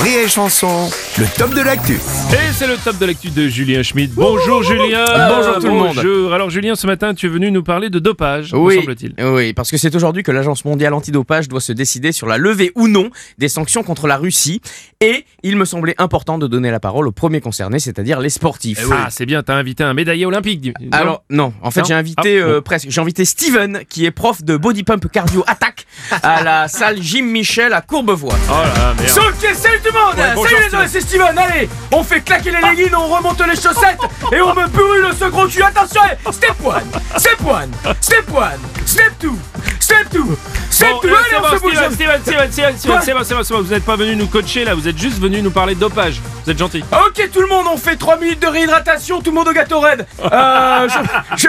Rire et Chanson, le top de l'actu. Et c'est le top de l'actu de Julien Schmidt. Bonjour Julien. Bonjour tout le monde. Bonjour. Alors Julien, ce matin, tu es venu nous parler de dopage, me Oui, semble-t-il. oui, parce que c'est aujourd'hui que l'Agence mondiale antidopage doit se décider sur la levée ou non des sanctions contre la Russie. Et il me semblait important de donner la parole aux premiers concernés, c'est-à-dire les sportifs. Ah, c'est bien, t'as invité un médaillé olympique. non Alors non, en fait j'ai invité Ah, euh, bon. presque, j'ai invité Steven qui est prof de body pump cardio attaque à la salle Jim Michel à Courbevoie. Oh là, merde. Le monde Ouais, bonjour, Salut les gens, c'est Steven, allez On fait claquer les leggings, on remonte les chaussettes et on me brûle ce gros cul, attention eh, Step 1, step 1, step 1, step 2, 2, step Bon, 2, euh, allez c'est on bon, se bouge Steven, Steven, Steven, Steven, Steven, Quoi c'est bon, c'est bon, c'est bon, vous n'êtes pas venu nous coacher là, vous êtes juste venu nous parler de dopage. Vous êtes gentil. Ok tout le monde, on fait 3 minutes de réhydratation, tout le monde au gâteau raide Euh, je,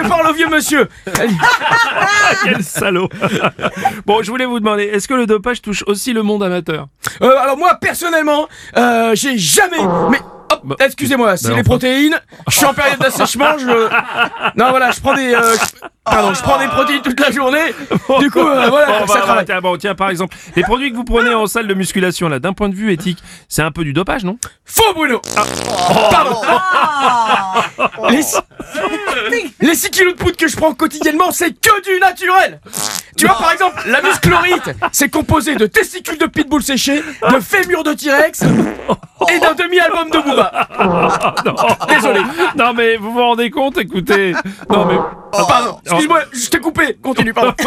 je parle au vieux monsieur. Quel salaud. bon, je voulais vous demander, est-ce que le dopage touche aussi le monde amateur? Euh, alors moi personnellement, euh, j'ai jamais. Mais Bah, excusez-moi, c'est bah, les enfin. protéines. Je suis en période d'assèchement. Je. Non voilà, je prends des. euh, je- Pardon, je prends des protéines toute la journée. Du coup, euh, voilà, Bon, ça bah, travaille. tiens, bon, tiens, par exemple, les produits que vous prenez en salle de musculation là, d'un point de vue éthique, c'est un peu du dopage, non? Faux Bruno. Pardon. Les, les 6 kilos de poudre que je prends quotidiennement, c'est que du naturel. Tu vois, par exemple, la musclorite, c'est composé de testicules de pitbull séchés, de fémur de T-Rex et demi-album de Booba. Désolé. Non mais vous vous rendez compte, écoutez. Non mais. Ah, Pardon, excuse-moi, je t'ai coupé. Continue, pardon.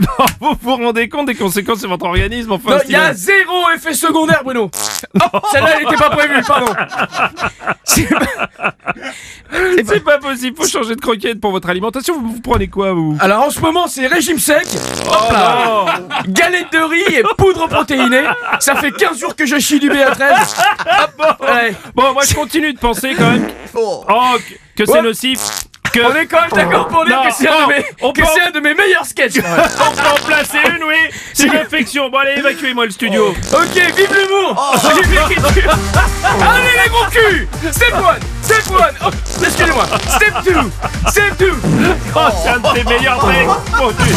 Non, vous vous rendez compte des conséquences sur votre organisme enfin Non, il y a zéro effet secondaire, Bruno. Oh, celle-là, elle était pas prévue, pardon. C'est pas- possible, faut changer de croquette pour votre alimentation. Vous, vous prenez quoi vous? Alors en ce moment, c'est régime sec. Hop là. Oh, Galette de riz et poudre protéinée. Ça fait 15 jours que je chie du BA13. Hop, ouais. Bon, moi je continue de penser quand même oh, que, que c'est Ouais. nocif. Que On est quand même d'accord pour dire Non, que c'est un, de mes- on que peut- c'est un de mes meilleurs sketchs. on peut en placer une, oui. C'est une infection. Bon, allez, évacuez-moi le studio. Ok, vive l'humour Vive l'écriture Allez les gros culs Step 1 Step 1 Hop, Excusez-moi Step 2 Step 2 Oh, c'est un de tes meilleurs mecs. Mon Dieu.